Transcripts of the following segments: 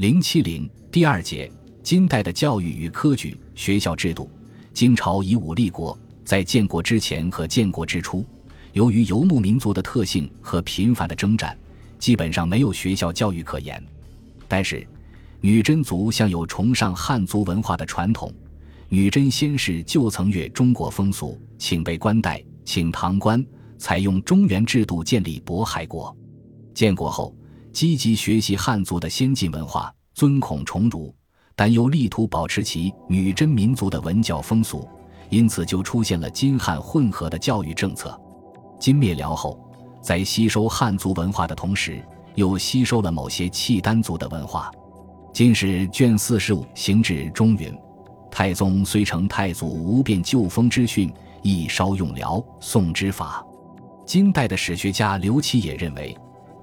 零七零第二节，金代的教育与科举学校制度。金朝以武立国，在建国之前和建国之初，由于游牧民族的特性和频繁的征战，基本上没有学校教育可言。但是，女真族向有崇尚汉族文化的传统，女真先世就曾越中国风俗，请备官带，请唐官，采用中原制度建立渤海国。建国后。积极学习汉族的先进文化，尊孔崇儒，但又力图保持其女真民族的文教风俗，因此就出现了金汉混合的教育政策。金灭辽后，在吸收汉族文化的同时，又吸收了某些契丹族的文化。《金史》卷四十五行至中云：“太宗虽承太祖无变旧风之训，亦稍用辽宋之法。”金代的史学家刘启也认为。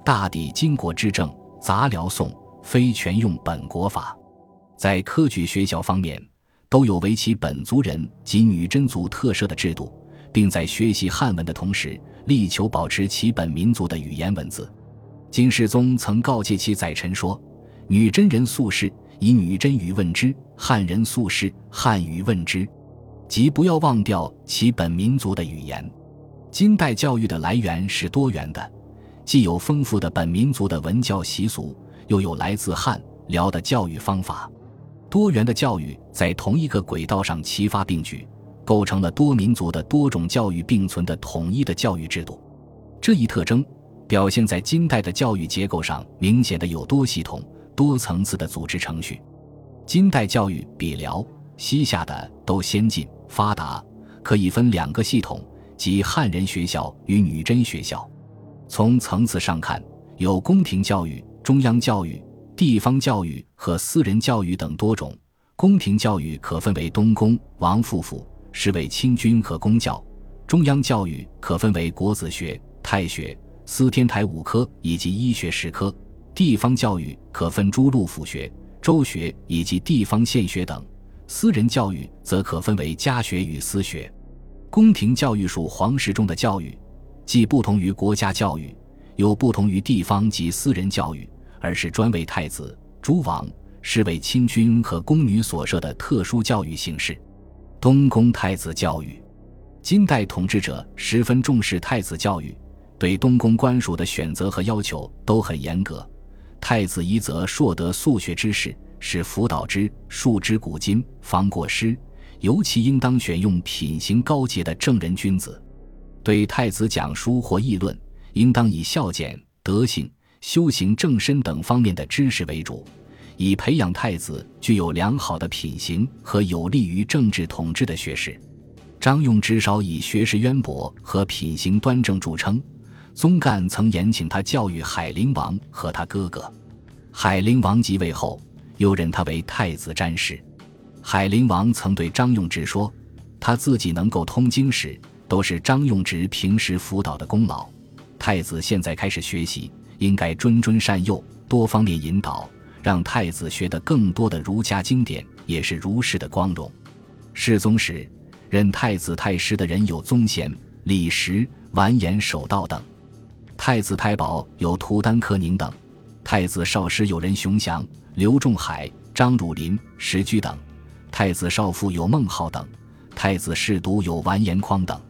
大抵金国之政杂辽宋，非全用本国法。在科举学校方面，都有为其本族人及女真族特设的制度，并在学习汉文的同时，力求保持其本民族的语言文字。金世宗曾告诫其宰臣说：“女真人素士，以女真语问之；汉人素士，汉语问之，即不要忘掉其本民族的语言。”金代教育的来源是多元的。既有丰富的本民族的文教习俗，又有来自汉辽的教育方法，多元的教育在同一个轨道上齐发并举，构成了多民族的多种教育并存的统一的教育制度。这一特征表现在金代的教育结构上，明显的有多系统、多层次的组织程序。金代教育比辽、西夏的都先进发达，可以分两个系统，即汉人学校与女真学校。从层次上看，有宫廷教育、中央教育、地方教育和私人教育等多种。宫廷教育可分为东宫、王府府，是为亲军和公教；中央教育可分为国子学、太学、司天台五科以及医学十科；地方教育可分诸路府学、州学以及地方县学等；私人教育则可分为家学与私学。宫廷教育属皇室中的教育。既不同于国家教育，又不同于地方及私人教育，而是专为太子、诸王、是为亲军和宫女所设的特殊教育形式。东宫太子教育，金代统治者十分重视太子教育，对东宫官属的选择和要求都很严格。太子一则硕得素学之士，是辅导之，述之古今，方过失，尤其应当选用品行高洁的正人君子。对太子讲书或议论，应当以孝俭、德行、修行正身等方面的知识为主，以培养太子具有良好的品行和有利于政治统治的学识。张用至少以学识渊博和品行端正著称。宗干曾延请他教育海陵王和他哥哥。海陵王即位后，又任他为太子詹事。海陵王曾对张用之说：“他自己能够通经史。”都是张用直平时辅导的功劳。太子现在开始学习，应该谆谆善诱，多方面引导，让太子学得更多的儒家经典，也是儒士的光荣。世宗时，任太子太师的人有宗贤、李实、完颜守道等；太子太保有图丹柯宁等；太子少师有任熊祥、刘仲海、张汝霖、石居等；太子少傅有孟浩等；太子侍读有完颜匡等。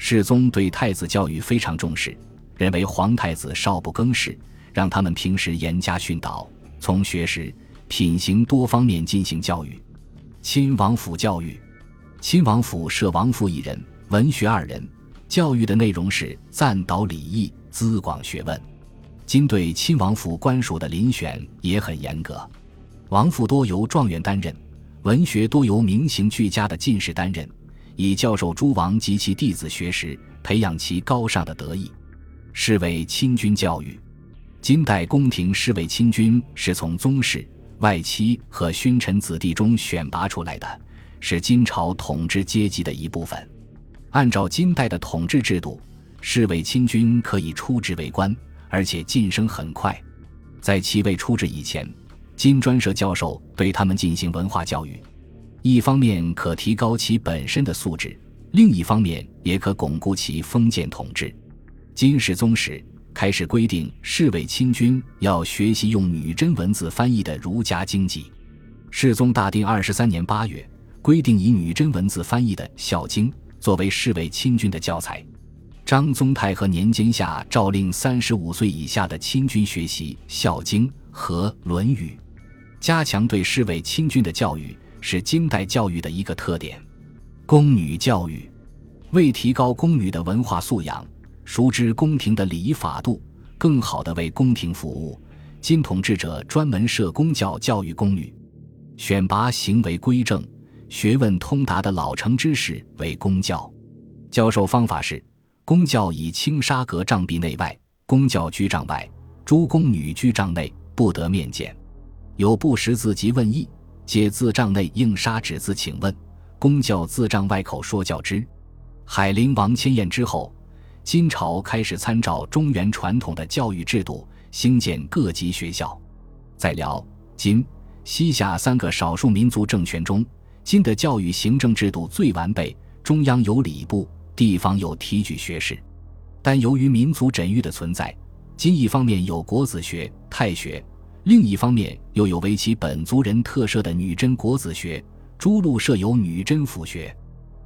世宗对太子教育非常重视，认为皇太子少不更事，让他们平时严加训导，从学识、品行多方面进行教育。亲王府教育，亲王府设王府一人，文学二人，教育的内容是赞导礼义，资广学问。今对亲王府官署的遴选也很严格，王府多由状元担任，文学多由名行俱佳的进士担任。以教授诸王及其弟子学识，培养其高尚的德艺，是为亲军教育。金代宫廷侍卫亲军是从宗室、外戚和勋臣子弟中选拔出来的，是金朝统治阶级的一部分。按照金代的统治制度，侍卫亲军可以出职为官，而且晋升很快。在其未出职以前，金专设教授对他们进行文化教育。一方面可提高其本身的素质，另一方面也可巩固其封建统治。金世宗时，开始规定侍卫亲军要学习用女真文字翻译的儒家经籍。世宗大定二十三年八月，规定以女真文字翻译的《孝经》作为侍卫亲军的教材。张宗泰和年间下诏令三十五岁以下的亲军学习《孝经》和《论语》，加强对侍卫亲军的教育，是金代教育的一个特点。宫女教育为提高宫女的文化素养，熟知宫廷的礼仪法度，更好地为宫廷服务，金统治者专门设宫教教育宫女。选拔行为规正、学问通达的老成之士为公教，教授方法是：宫教以青纱阁帐壁内外，宫教居帐外，诸宫女居帐内，不得面见。有不识字及问意，借自帐内应纱纸字请问，公教自帐外口说教之。海陵王迁宴之后，金朝开始参照中原传统的教育制度，兴建各级学校。在辽、金。西夏三个少数民族政权中，金的教育行政制度最完备。中央有礼部，地方有提举学士。但由于民族枕域的存在，金一方面有国子学、太学，另一方面又有为其本族人特设的女真国子学。诸路设有女真府学，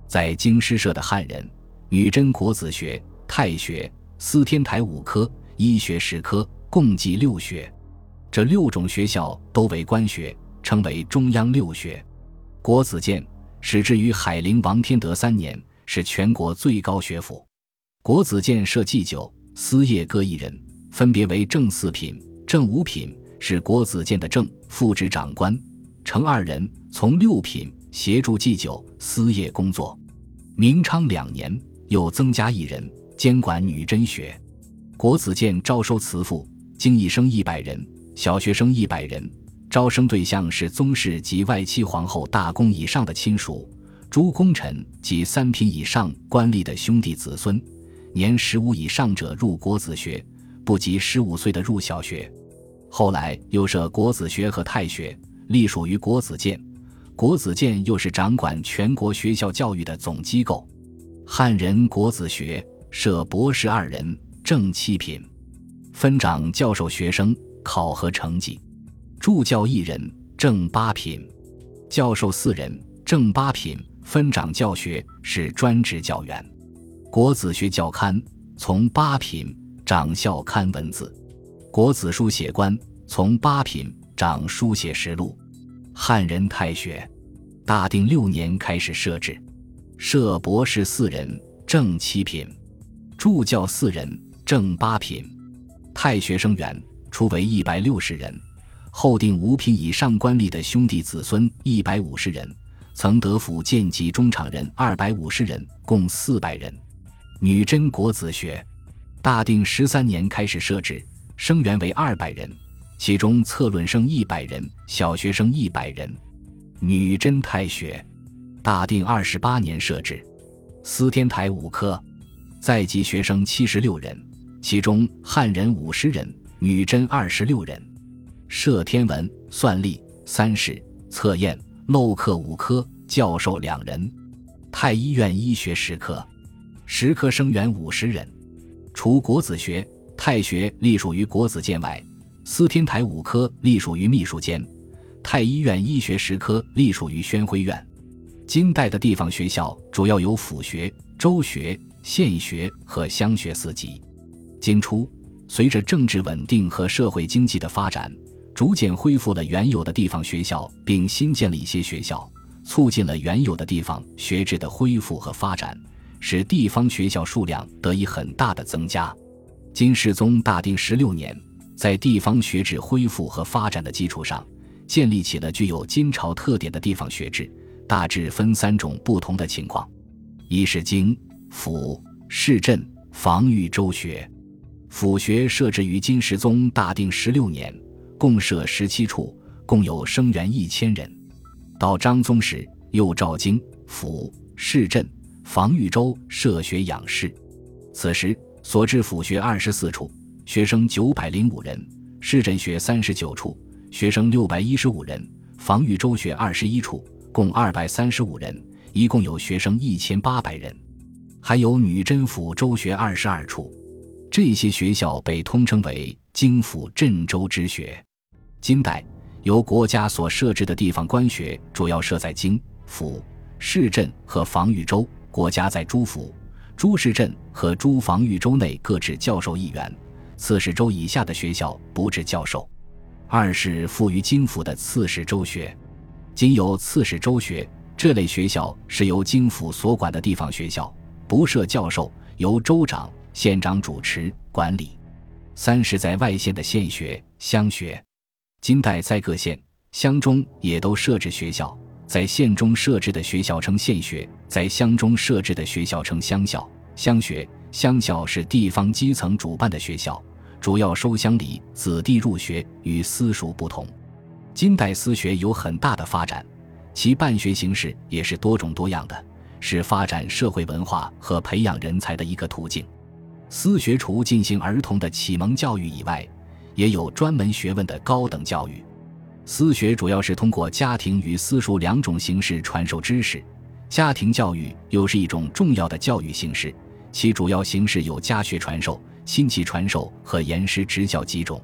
在京师设的汉人女真国子学、太学、司天台五科，医学十科，共计六学。这六种学校都为官学，称为中央六学。国子监始置于海陵王天德三年，是全国最高学府。国子监设祭酒、司业各一人，分别为正四品、正五品，是国子监的正副职长官；成二人，从六品，协助祭酒、司业工作。明昌两年，又增加一人，监管女真学。国子监招收慈父，经一生一百人。小学生一百人，招生对象是宗室及外戚皇后大公以上的亲属，诸功臣及三品以上官吏的兄弟子孙，年十五以上者入国子学，不及十五岁的入小学。后来又设国子学和太学，隶属于国子监。国子监又是掌管全国学校教育的总机构。汉人国子学设博士二人，正七品，分掌教授学生。考核成绩，助教一人，正八品；教授四人，正八品。分掌教学，是专职教员。国子学教刊从八品，掌校刊文字；国子书写官从八品，掌书写实录。汉人太学，大定六年开始设置，设博士四人，正七品；助教四人，正八品。太学生员。初为一百六十人，后定五品以上官吏的兄弟子孙一百五十人，曾得府建级中场人二百五十人，共四百人。女真国子学，大定十三年开始设置，生员为二百人，其中策论生一百人，小学生一百人。女真太学，大定二十八年设置，司天台五科，在籍学生七十六人，其中汉人五十人。女真二十六人，设天文、算历、三试、测验、漏课五科，教授两人；太医院医学十科，十科生员五十人。除国子学、太学隶属于国子监外，司天台五科隶属于秘书监，太医院医学十科隶属于宣徽院。金代的地方学校主要有府学、州学、县学和乡学四级。金初。随着政治稳定和社会经济的发展，逐渐恢复了原有的地方学校，并新建了一些学校，促进了原有的地方学制的恢复和发展，使地方学校数量得以很大的增加。金世宗大定十六年，在地方学制恢复和发展的基础上，建立起了具有金朝特点的地方学制，大致分三种不同的情况：一是京、府、市镇防御州学。府学设置于金世宗大定十六年，共设十七处，共有生员一千人。到张宗时，又召京、府、市镇、防御州设学养士。此时所置府学二十四处，学生九百零五人；市镇学三十九处，学生六百一十五人；防御州学二十一处，共二百三十五人，一共有学生一千八百人。还有女真府州学二十二处。这些学校被通称为京府镇州之学。金代由国家所设置的地方官学主要设在京府、市镇和防御州，国家在诸府、诸市镇和诸防御州内各置教授一员，刺史州以下的学校不置教授。二是附于京府的刺史州学，仅有刺史州学这类学校是由京府所管的地方学校，不设教授，由州长。县长主持管理。三是，在外县的县学、乡学。金代在各县、乡中也都设置学校，在县中设置的学校称县学，在乡中设置的学校称乡校。乡学、乡校是地方基层主办的学校，主要收乡里子弟入学，与私塾不同。金代私学有很大的发展，其办学形式也是多种多样的，是发展社会文化和培养人才的一个途径。私学除进行儿童的启蒙教育以外，也有专门学问的高等教育。私学主要是通过家庭与私塾两种形式传授知识，家庭教育又是一种重要的教育形式。其主要形式有家学传授、亲戚传授和严师执教几种。